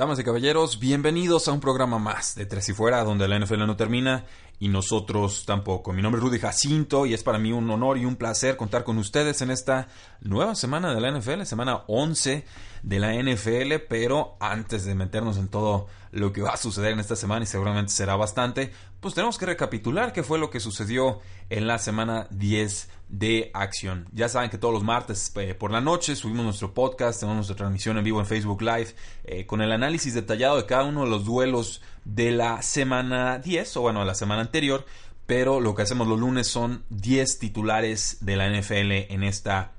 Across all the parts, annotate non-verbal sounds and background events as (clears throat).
Damas y caballeros, bienvenidos a un programa más de Tres y Fuera, donde la NFL no termina y nosotros tampoco. Mi nombre es Rudy Jacinto y es para mí un honor y un placer contar con ustedes en esta nueva semana de la NFL, semana 11 de la NFL, pero antes de meternos en todo lo que va a suceder en esta semana y seguramente será bastante, pues tenemos que recapitular qué fue lo que sucedió en la semana 10 de acción. Ya saben que todos los martes eh, por la noche subimos nuestro podcast, tenemos nuestra transmisión en vivo en Facebook Live eh, con el análisis detallado de cada uno de los duelos de la semana 10 o bueno, la semana anterior, pero lo que hacemos los lunes son 10 titulares de la NFL en esta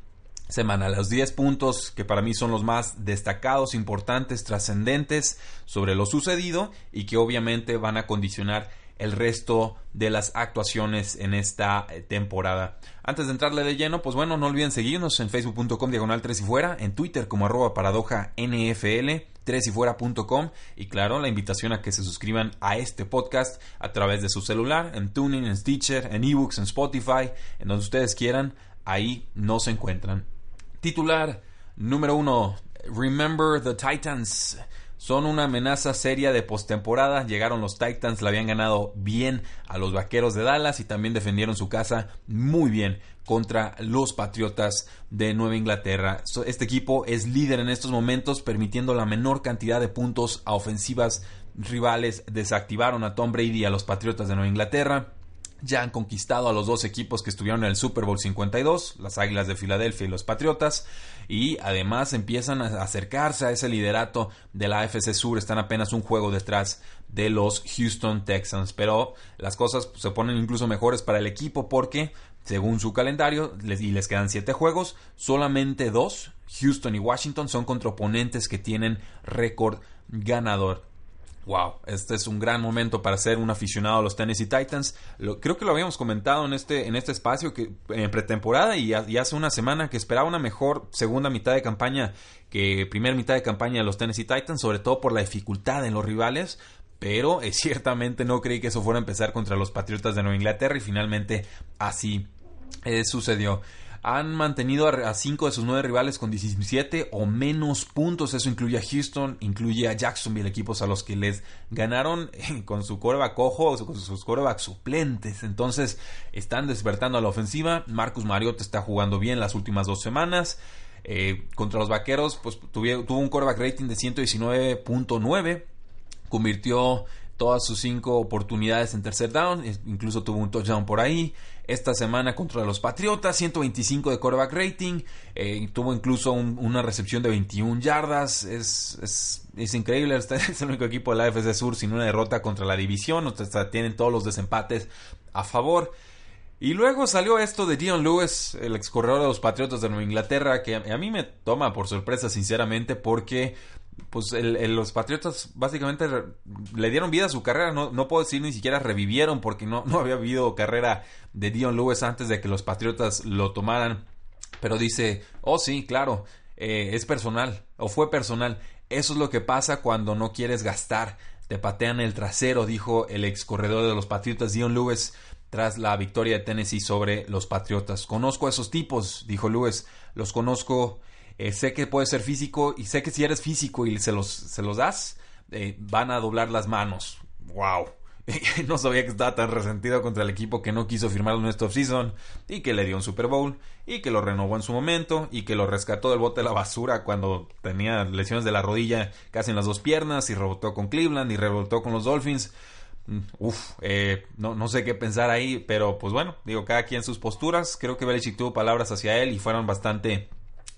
semana. Los 10 puntos que para mí son los más destacados, importantes, trascendentes sobre lo sucedido y que obviamente van a condicionar el resto de las actuaciones en esta eh, temporada. Antes de entrarle de lleno, pues bueno, no olviden seguirnos en facebook.com diagonal 3 y fuera, en Twitter como arroba paradoja NFL, 3 y fuera.com y claro, la invitación a que se suscriban a este podcast a través de su celular, en Tuning, en Stitcher, en eBooks, en Spotify, en donde ustedes quieran, ahí nos encuentran. Titular número uno, Remember the Titans. Son una amenaza seria de postemporada. Llegaron los Titans, le habían ganado bien a los Vaqueros de Dallas y también defendieron su casa muy bien contra los Patriotas de Nueva Inglaterra. Este equipo es líder en estos momentos, permitiendo la menor cantidad de puntos a ofensivas rivales. Desactivaron a Tom Brady y a los Patriotas de Nueva Inglaterra ya han conquistado a los dos equipos que estuvieron en el Super Bowl 52, las Águilas de Filadelfia y los Patriotas, y además empiezan a acercarse a ese liderato de la AFC Sur, están apenas un juego detrás de los Houston Texans, pero las cosas se ponen incluso mejores para el equipo porque, según su calendario, y les quedan siete juegos, solamente dos, Houston y Washington, son contra oponentes que tienen récord ganador. Wow, este es un gran momento para ser un aficionado a los Tennessee Titans. creo que lo habíamos comentado en este, en este espacio que en pretemporada y, hace una semana que esperaba una mejor segunda mitad de campaña que primera mitad de campaña de los Tennessee Titans, sobre todo por la dificultad en los rivales. Pero eh, (laughs) ciertamente no creí que eso fuera a empezar contra los Patriotas de Nueva Inglaterra y finalmente así eh, sucedió han mantenido a 5 de sus 9 rivales con 17 o menos puntos. Eso incluye a Houston, incluye a Jacksonville, equipos a los que les ganaron con su coreback cojo o con sus coreback suplentes. Entonces están despertando a la ofensiva. Marcus Mariota está jugando bien las últimas dos semanas. Eh, contra los vaqueros, pues tuvo, un coreback rating de 119.9. Convirtió todas sus cinco oportunidades en tercer down, incluso tuvo un touchdown por ahí. Esta semana contra los Patriotas, 125 de quarterback rating, eh, tuvo incluso una recepción de 21 yardas, es, es, increíble, (laughs) es el único equipo de la AFC Sur sin una derrota contra la división, o sea, tienen todos los desempates a favor. Y luego salió esto de Dion Lewis, el ex corredor de los Patriotas de Nueva Inglaterra, que a mí me toma por sorpresa, sinceramente, porque pues los Patriotas básicamente le dieron vida a su carrera, no, no puedo decir ni siquiera revivieron porque no, no había habido carrera de Dion Lewis antes de que los Patriotas lo tomaran, pero dice, oh sí, claro, eh, es personal o fue personal, eso es lo que pasa cuando no quieres gastar, te patean el trasero, dijo el ex corredor de los Patriotas Dion Lewis tras la victoria de Tennessee sobre los Patriotas. Conozco a esos tipos, dijo Lewis, los conozco eh, sé que puede ser físico y sé que si eres físico y se los, se los das, eh, van a doblar las manos. ¡Wow! (laughs) no sabía que estaba tan resentido contra el equipo que no quiso firmar en nuestro offseason y que le dio un Super Bowl y que lo renovó en su momento y que lo rescató del bote de la basura cuando tenía lesiones de la rodilla casi en las dos piernas y rebotó con Cleveland y rebotó con los Dolphins. Mm, uf, eh, no, no sé qué pensar ahí, pero pues bueno, digo, cada quien sus posturas. Creo que Belichick tuvo palabras hacia él y fueron bastante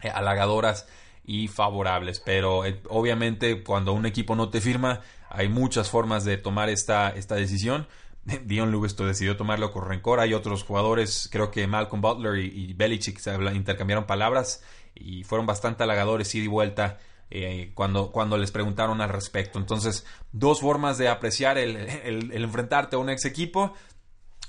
halagadoras y favorables. Pero eh, obviamente cuando un equipo no te firma hay muchas formas de tomar esta, esta decisión. (laughs) Dion Lewis decidió tomarlo con rencor. Hay otros jugadores, creo que Malcolm Butler y, Belichick intercambiaron palabras y fueron bastante halagadores ida y vuelta eh, cuando, cuando les preguntaron al respecto. Entonces, dos formas de apreciar el, (laughs) el, enfrentarte a un ex equipo.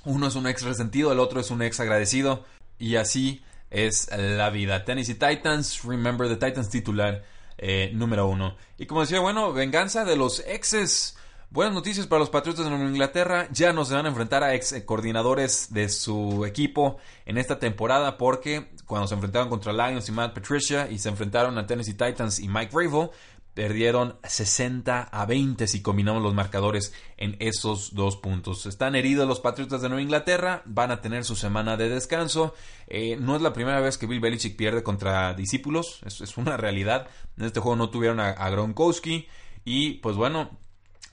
Uno es un ex resentido, el otro es un ex agradecido. Y así es la vida. Tennessee Titans, remember the Titans titular eh, número uno. Y como decía, bueno, venganza de los exes. Buenas noticias para los Patriotas de Nueva Inglaterra. Ya no se van a enfrentar a ex coordinadores de su equipo en esta temporada porque cuando se enfrentaron contra Lions y Matt Patricia y se enfrentaron a Tennessee Titans y Mike Vrabel, perdieron 60 a 20 si combinamos los marcadores en esos dos puntos. Están heridos los Patriotas de Nueva Inglaterra, van a tener su semana de descanso. Eh, no es la primera vez que Bill Belichick pierde contra discípulos, es, es una realidad. En este juego no tuvieron a Gronkowski y pues bueno,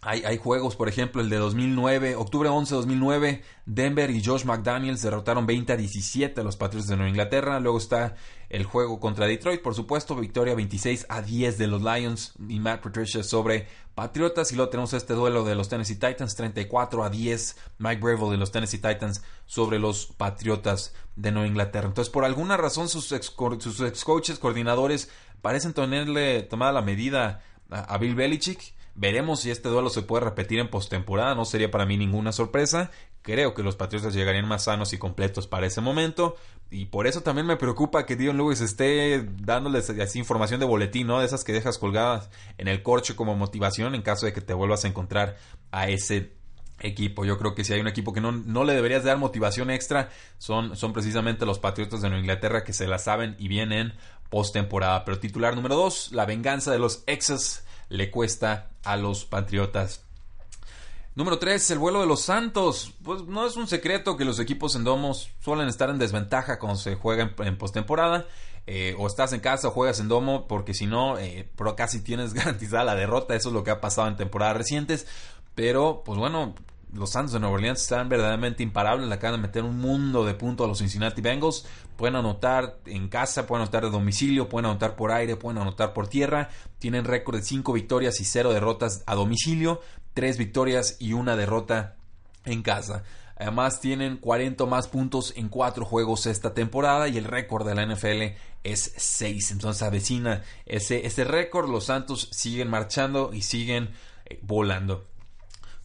hay, juegos, por ejemplo, el de 2009, octubre 11 de 2009, Denver y Josh McDaniels derrotaron 20 a 17 a los Patriots de Nueva Inglaterra. Luego está el juego contra Detroit, por supuesto, victoria 26 a 10 de los Lions y Matt Patricia sobre Patriotas. Y luego tenemos este duelo de los Tennessee Titans, 34 a 10, Mike Breville de los Tennessee Titans sobre los Patriotas de Nueva Inglaterra. Entonces, por alguna razón, sus ex, sus ex coaches, coordinadores, parecen tenerle tomada la medida a Bill Belichick Veremos si este duelo se puede repetir en postemporada, no sería para mí ninguna sorpresa. Creo que los Patriotas llegarían más sanos y completos para ese momento. Y por eso también me preocupa que Dion Lewis esté dándoles así información de boletín, ¿no? De esas que dejas colgadas en el corcho como motivación en caso de que te vuelvas a encontrar a ese equipo. Yo creo que si hay un equipo que no, no le deberías dar motivación extra, son, son precisamente los Patriotas de Nueva Inglaterra que se la saben y vienen postemporada. Pero titular número 2, la venganza de los exes le cuesta a los Patriotas. Número 3, el vuelo de los Santos. Pues no es un secreto que los equipos en domos suelen estar en desventaja cuando se juega en, postemporada. Eh, o estás en casa o juegas en domo, porque si no, eh, casi tienes (laughs) garantizada la derrota. Eso es lo que ha pasado en temporadas recientes. Pero, pues bueno, los Santos de Nueva Orleans están verdaderamente imparables. Le acaban de meter un mundo de puntos a los Cincinnati Bengals. Pueden anotar en casa, pueden anotar de domicilio, pueden anotar por aire, pueden anotar por tierra. Tienen récord de 5 victorias y 0 derrotas a domicilio. 3 victorias y una derrota en casa. Además tienen 40 más puntos en 4 juegos esta temporada y el récord de la NFL es 6. Entonces avecina ese, ese récord. Los Santos siguen marchando y siguen eh, volando.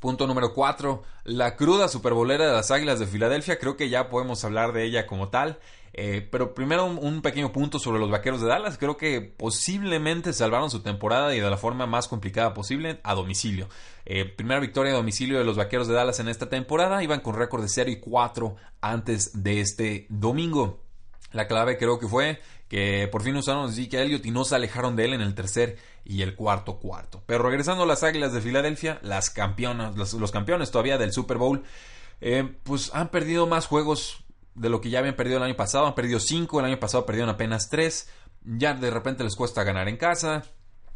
Punto número 4. La cruda superbolera de las Águilas de Filadelfia. Creo que ya podemos hablar de ella como tal. Eh, pero primero un, pequeño punto sobre los Vaqueros de Dallas. Creo que posiblemente salvaron su temporada y de la forma más complicada posible a domicilio. Eh, primera victoria a domicilio de los Vaqueros de Dallas en esta temporada. Iban con récord de 0 y 4 antes de este domingo. La clave creo que fue que por fin usaron a Zeke Elliott y no se alejaron de él en el tercer y el cuarto cuarto. Pero regresando a las Águilas de Filadelfia, las campeonas, los, campeones todavía del Super Bowl, eh, pues han perdido más juegos de lo que ya habían perdido el año pasado. Han perdido cinco, el año pasado perdieron apenas tres. Ya de repente les cuesta ganar en casa.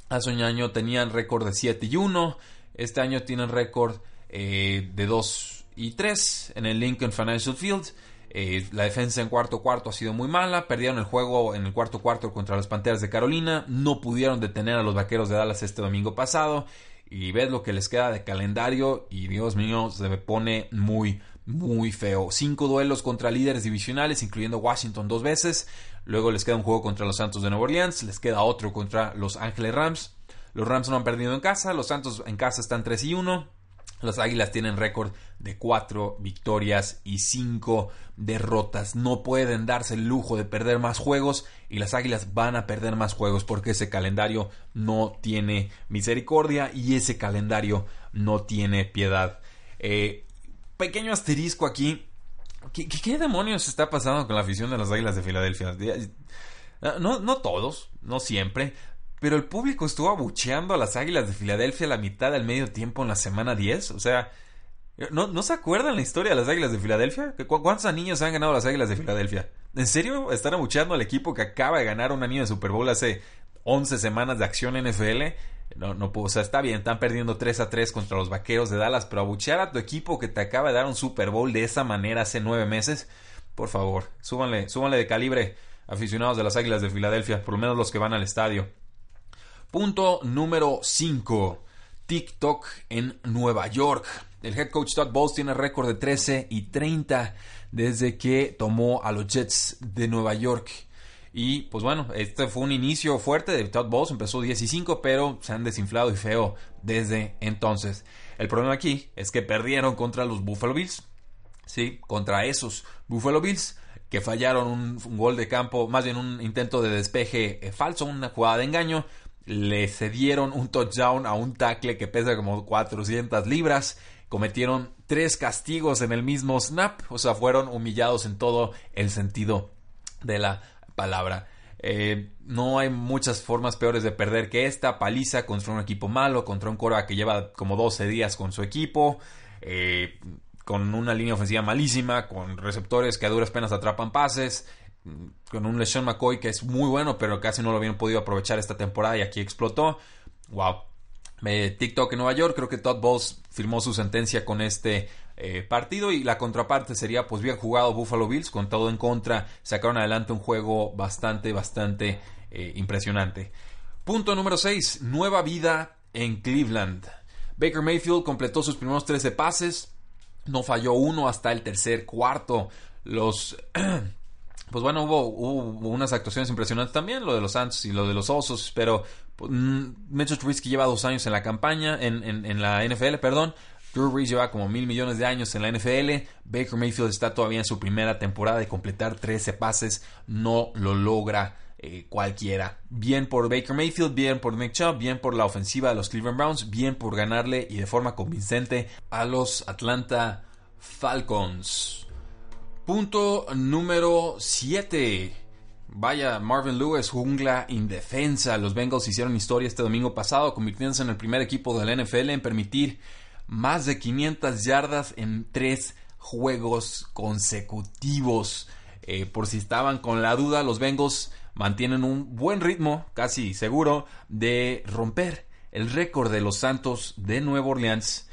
Hace un año tenían récord de 7 y 1. Este año tienen récord eh, de 2 y 3 en el Lincoln Financial Field. Eh, la defensa en cuarto cuarto ha sido muy mala. Perdieron el juego en el cuarto cuarto contra las Panteras de Carolina. No pudieron detener a los Vaqueros de Dallas este domingo pasado. Y ves lo que les queda de calendario. Y Dios mío, se me pone muy, muy feo. Cinco duelos contra líderes divisionales, incluyendo Washington dos veces. Luego les queda un juego contra los Santos de Nueva Orleans. Les queda otro contra los Ángeles Rams. Los Rams no han perdido en casa. Los Santos en casa están 3 y 1. Las Águilas tienen récord de 4 victorias y 5 derrotas. No pueden darse el lujo de perder más juegos y las Águilas van a perder más juegos porque ese calendario no tiene misericordia y ese calendario no tiene piedad. Eh, pequeño asterisco aquí. ¿Qué, demonios está pasando con la afición de las Águilas de Filadelfia? No, no todos, no siempre, pero el público estuvo abucheando a las Águilas de Filadelfia la mitad del medio tiempo en la semana 10. O sea, ¿no, ¿no se acuerdan la historia de las Águilas de Filadelfia? ¿Cuántos anillos han ganado las Águilas de Filadelfia? ¿En serio están abucheando al equipo que acaba de ganar un anillo de Super Bowl hace 11 semanas de acción NFL? No, no, o sea, está bien, están perdiendo 3 a 3 contra los vaqueros de Dallas, pero abuchear a tu equipo que te acaba de dar un Super Bowl de esa manera hace 9 meses, por favor, súbanle, súbanle de calibre, aficionados de las Águilas de Filadelfia, por lo menos los que van al estadio. Punto número 5. TikTok en Nueva York. El head coach Todd Bowles tiene récord de 13 y 30 desde que tomó a los Jets de Nueva York. Y pues bueno, este fue un inicio fuerte de Todd Bowles, empezó 10 y 5, pero se han desinflado y feo desde entonces. El problema aquí es que perdieron contra los Buffalo Bills. Sí, contra esos Buffalo Bills que fallaron un, gol de campo, más bien un intento de despeje eh, falso, una jugada de engaño. Le cedieron un touchdown a un tackle que pesa como 400 libras. Cometieron tres castigos en el mismo snap, o sea, fueron humillados en todo el sentido de la palabra. Eh, no hay muchas formas peores de perder que esta paliza contra un equipo malo, contra un Cora que lleva como 12 días con su equipo, eh, con una línea ofensiva malísima, con receptores que a duras penas atrapan pases, con un LeSean McCoy que es muy bueno, pero casi no lo habían podido aprovechar esta temporada y aquí explotó. Wow. Eh, TikTok en Nueva York, creo que Todd Bowles firmó su sentencia con este eh, partido y la contraparte sería pues bien jugado Buffalo Bills con todo en contra sacaron adelante un juego bastante bastante eh, impresionante punto número 6 nueva vida en Cleveland Baker Mayfield completó sus primeros 13 pases no falló uno hasta el tercer cuarto los (clears throat) pues bueno, hubo, hubo, unas actuaciones impresionantes también, lo de los Santos y lo de los Osos, pero pues, mm, Mitchell Trubisky lleva dos años en la campaña, en, la NFL, perdón, Drew Brees lleva como mil millones de años en la NFL. Baker Mayfield está todavía en su primera temporada de completar 13 pases. No lo logra eh, cualquiera. Bien por Baker Mayfield, bien por Nick Chubb, bien por la ofensiva de los Cleveland Browns, bien por ganarle y de forma convincente a los Atlanta Falcons. Punto número 7. Vaya, Marvin Lewis, jungla indefensa. Los Bengals hicieron historia este domingo pasado, convirtiéndose en el primer equipo de la NFL en permitir más de 500 yardas en tres juegos consecutivos. Eh, por si estaban con la duda, los Bengals mantienen un buen ritmo, casi seguro, de romper el récord de los Santos de Nueva Orleans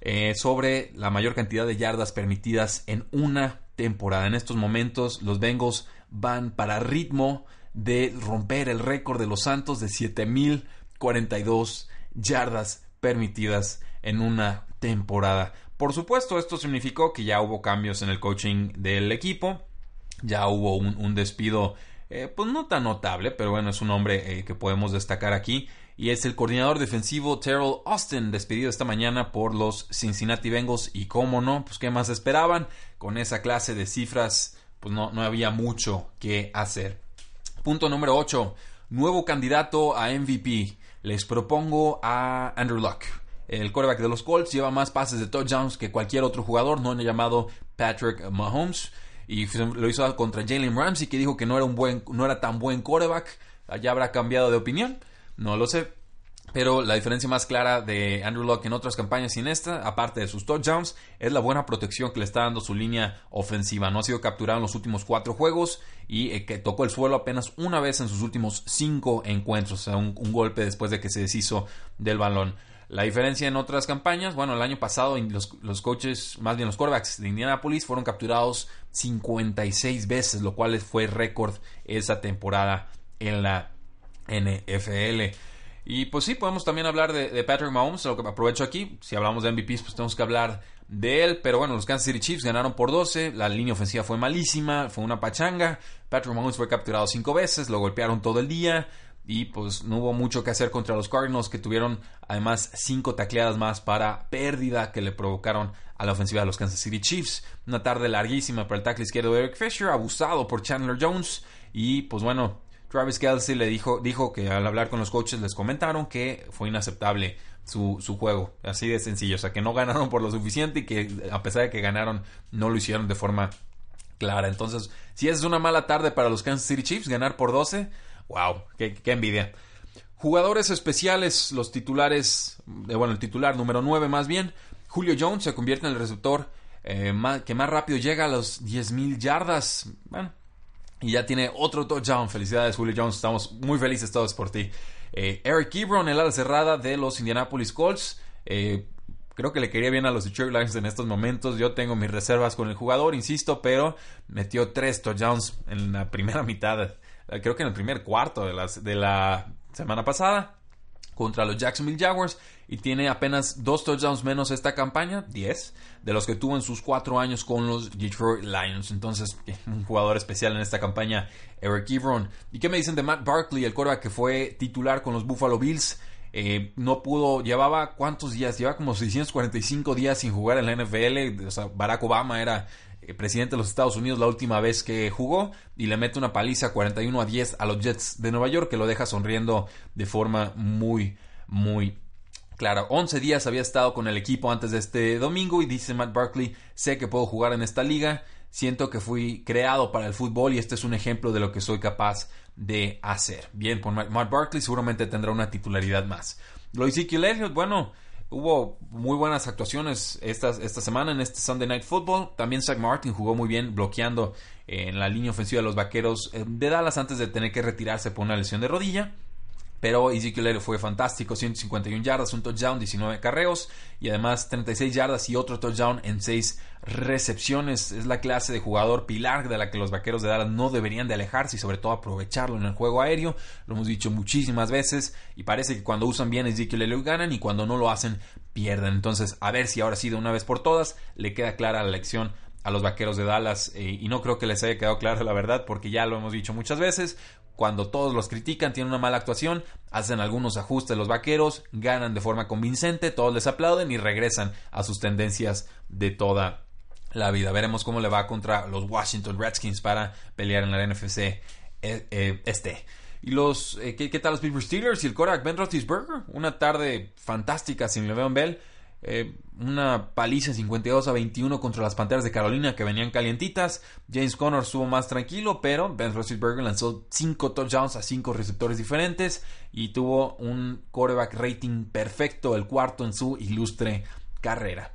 eh, sobre la mayor cantidad de yardas permitidas en una temporada. En estos momentos, los Bengals van para ritmo de romper el récord de los Santos de 7042 yardas permitidas en una temporada. Por supuesto, esto significó que ya hubo cambios en el coaching del equipo, ya hubo un, despido, eh, pues no tan notable, pero bueno, es un hombre eh, que podemos destacar aquí. Y es el coordinador defensivo Terrell Austin, despedido esta mañana por los Cincinnati Bengals. Y cómo no, pues qué más esperaban. Con esa clase de cifras, pues no, no había mucho que hacer. Punto número 8. Nuevo candidato a MVP. Les propongo a Andrew Luck. El quarterback de los Colts lleva más pases de touchdowns que cualquier otro jugador, no llamado Patrick Mahomes. Y lo hizo contra Jalen Ramsey, que dijo que no era, un buen, no era tan buen quarterback. Ya habrá cambiado de opinión, no lo sé. Pero la diferencia más clara de Andrew Luck en otras campañas y en esta, aparte de sus touchdowns, es la buena protección que le está dando su línea ofensiva. No ha sido capturado en los últimos cuatro juegos y eh, que tocó el suelo apenas una vez en sus últimos cinco encuentros. O sea, un golpe después de que se deshizo del balón. La diferencia en otras campañas, bueno, el año pasado los, los coaches, más bien los quarterbacks de Indianapolis fueron capturados 56 veces, lo cual fue récord esa temporada en la NFL. Y pues sí, podemos también hablar de, Patrick Mahomes, lo que aprovecho aquí, si hablamos de MVPs, pues tenemos que hablar de él, pero bueno, los Kansas City Chiefs ganaron por 12, la línea ofensiva fue malísima, fue una pachanga, Patrick Mahomes fue capturado 5 veces, lo golpearon todo el día, y pues no hubo mucho que hacer contra los Cardinals que tuvieron además cinco tacleadas más para pérdida que le provocaron a la ofensiva de los Kansas City Chiefs. Una tarde larguísima para el tackle izquierdo de Eric Fisher, abusado por Chandler Jones. Y pues bueno, Travis Kelsey le dijo, dijo que al hablar con los coaches les comentaron que fue inaceptable su, su, juego, así de sencillo, o sea que no ganaron por lo suficiente y que a pesar de que ganaron no lo hicieron de forma clara. Entonces, si es una mala tarde para los Kansas City Chiefs, ganar por 12 Wow, qué, envidia. Jugadores especiales, los titulares, eh, bueno, el titular número 9 más bien, Julio Jones se convierte en el receptor eh, que más rápido llega a los 10.000 yardas. Bueno, y ya tiene otro touchdown. Felicidades, Julio Jones. Estamos muy felices todos por ti. Eh, Eric Ebron, el ala cerrada de los Indianapolis Colts. creo que le quería bien a los Detroit Lions en estos momentos. Yo tengo mis reservas con el jugador, insisto, pero metió tres touchdowns en la primera (laughs) mitad eh, creo que en el primer cuarto de, las, de la semana pasada. Contra los Jacksonville Jaguars y tiene apenas dos touchdowns menos esta campaña, 10, de los que tuvo en sus cuatro años con los Detroit Lions. Entonces, (laughs) un jugador especial en esta campaña, Eric Ebron. ¿Y qué me dicen de Matt Barkley, el quarterback que fue titular con los Buffalo Bills? Eh, no pudo, llevaba cuántos días, llevaba como 645 días sin jugar en la NFL. O sea, Barack Obama era presidente de los Estados Unidos la última vez que jugó y le mete una paliza 41 a 10 a los Jets de Nueva York que lo deja sonriendo de forma muy, muy clara. 11 días había estado con el equipo antes de este domingo y dice Matt Barkley, sé que puedo jugar en esta liga, siento que fui creado para el fútbol y este es un ejemplo de lo que soy capaz de hacer. Bien, por Matt Barkley seguramente tendrá una titularidad más. Lo Ezekiel bueno, Hubo muy buenas actuaciones esta, esta semana en este Sunday Night Football. También Zach Martin jugó muy bien bloqueando en la línea ofensiva de los Vaqueros eh, de Dallas antes de tener que retirarse por una lesión de rodilla. Pero Ezekiel fue fantástico, 151 yardas, un touchdown, 19 carreos y además 36 yardas y otro touchdown en 6 recepciones. Es la clase de jugador pilar de la que los vaqueros de Dallas no deberían de alejarse y sobre todo aprovecharlo en el juego aéreo. Lo hemos dicho muchísimas veces y parece que cuando usan bien Ezekiel Elliott ganan y cuando no lo hacen pierden. Entonces a ver si ahora sí de una vez por todas le queda clara la lección a los vaqueros de Dallas eh, y no creo que les haya quedado claro la verdad porque ya lo hemos dicho muchas veces cuando todos los critican, tienen una mala actuación, hacen algunos ajustes los vaqueros, ganan de forma convincente, todos les aplauden y regresan a sus tendencias de toda la vida. Veremos cómo le va contra los Washington Redskins para pelear en la NFC eh, eh, este. Y los, ¿qué, tal los Pittsburgh Steelers y el Korak Ben Roethlisberger? Una tarde fantástica sin Le'Veon Bell. Eh, una paliza 52 a 21 contra las Panteras de Carolina que venían calientitas. James Conner estuvo más tranquilo, pero Ben Roethlisberger lanzó 5 touchdowns a 5 receptores diferentes y tuvo un quarterback rating perfecto, el cuarto en su ilustre carrera.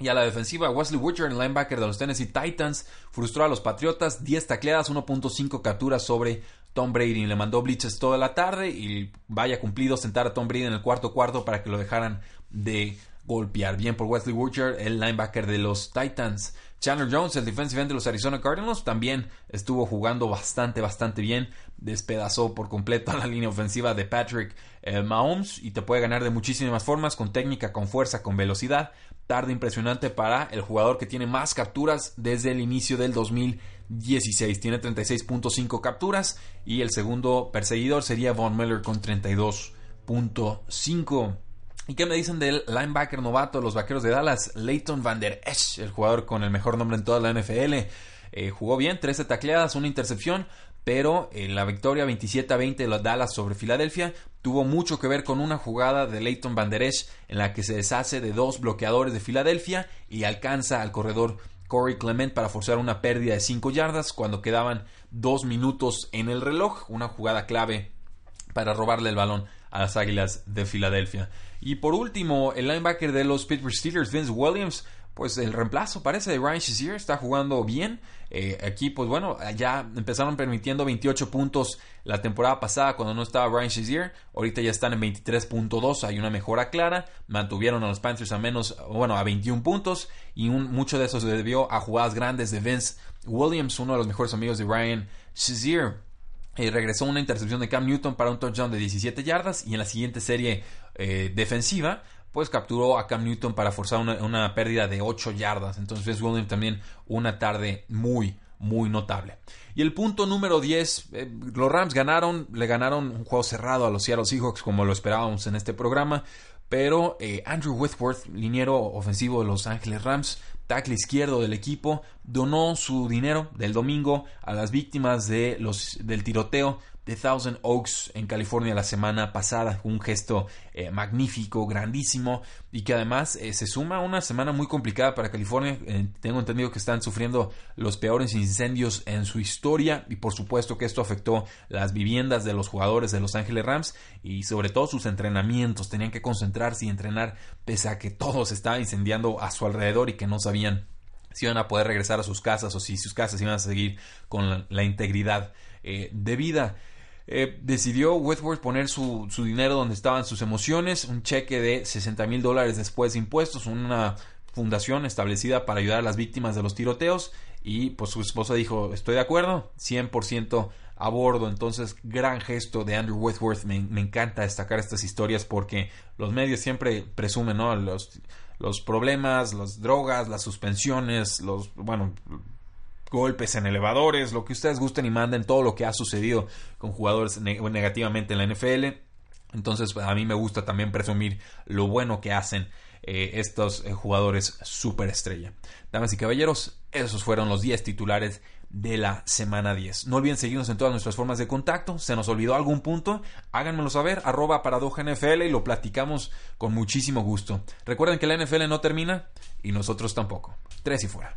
Y a la defensiva, Wesley Witcher, el linebacker de los Tennessee Titans, frustró a los Patriotas, 10 tacleadas, 1.5 capturas sobre Tom Brady. Le mandó blitzes toda la tarde y vaya cumplido sentar a Tom Brady en el cuarto cuarto para que lo dejaran de golpear. Bien por Wesley Woocher, el linebacker de los Titans. Chandler Jones, el defensive end de los Arizona Cardinals, también estuvo jugando bastante, bastante bien. Despedazó por completo a (laughs) la línea ofensiva de Patrick eh, Mahomes y te puede ganar de muchísimas formas, con técnica, con fuerza, con velocidad. Tarde impresionante para el jugador que tiene más capturas desde el inicio del 2016. Tiene 36.5 capturas y el segundo perseguidor sería Von Miller con 32.5. ¿Y qué me dicen del linebacker novato de los vaqueros de Dallas? Leighton Van Der Esch, el jugador con el mejor nombre en toda la NFL. Eh, jugó bien, 13 tacleadas, una intercepción, pero en la victoria 27 a 20 de los Dallas sobre Filadelfia tuvo mucho que ver con una jugada de Leighton Van Der Esch en la que se deshace de dos bloqueadores de Filadelfia y alcanza al corredor Corey Clement para forzar una pérdida de 5 yardas cuando quedaban 2 minutos en el reloj, una jugada clave para robarle el balón a las Águilas de Filadelfia. Y por último, el linebacker de los Pittsburgh Steelers, Vince Williams, pues el reemplazo parece de Ryan Shazier, está jugando bien. Eh, aquí, pues bueno, ya empezaron permitiendo 28 puntos la temporada pasada cuando no estaba Ryan Shazier. Ahorita ya están en 23.2, hay una mejora clara. Mantuvieron a los Panthers a menos, bueno, a 21 puntos. Y un, mucho de eso se debió a jugadas grandes de Vince Williams, uno de los mejores amigos de Ryan Shazier. Eh, regresó una intercepción de Cam Newton para un touchdown de 17 yardas y en la siguiente serie eh, defensiva pues capturó a Cam Newton para forzar una, pérdida de 8 yardas. Entonces Williams también una tarde muy, muy notable. Y el punto número 10, eh, los Rams ganaron, le ganaron un juego cerrado a los Seattle Seahawks como lo esperábamos en este programa. Pero Andrew Whitworth, liniero ofensivo de Los Ángeles Rams, tackle izquierdo del equipo, donó su dinero del domingo a las víctimas de los, del tiroteo de Thousand Oaks en California la semana pasada. Un gesto eh, magnífico, grandísimo y que además eh, se suma a una semana muy complicada para California. Eh, tengo entendido que están sufriendo los peores incendios en su historia y por supuesto que esto afectó las viviendas de los jugadores de Los Ángeles Rams y sobre todo sus entrenamientos. Tenían que concentrarse y entrenar pese a que todo se estaba incendiando a su alrededor y que no sabían si iban a poder regresar a sus casas o si sus casas iban a seguir con la, integridad de vida. Eh, decidió Whitworth poner su, dinero donde estaban sus emociones, un cheque de 60 mil dólares después de impuestos, una fundación establecida para ayudar a las víctimas de los tiroteos y pues su esposa dijo estoy de acuerdo 100% a bordo. Entonces, gran gesto de Andrew Whitworth. Me, encanta destacar estas historias porque los medios siempre presumen, ¿no? Los, los problemas, las drogas, las suspensiones, los, bueno, golpes en elevadores, lo que ustedes gusten y manden, todo lo que ha sucedido con jugadores negativamente en la NFL. Entonces, a mí me gusta también presumir lo bueno que hacen eh, estos eh, jugadores superestrella. Damas y caballeros, esos fueron los 10 titulares de la semana 10. No olviden seguirnos en todas nuestras formas de contacto. ¿Se nos olvidó algún punto? Háganmelo saber, arroba paradoja NFL y lo platicamos con muchísimo gusto. Recuerden que la NFL no termina y nosotros tampoco. Tres y fuera.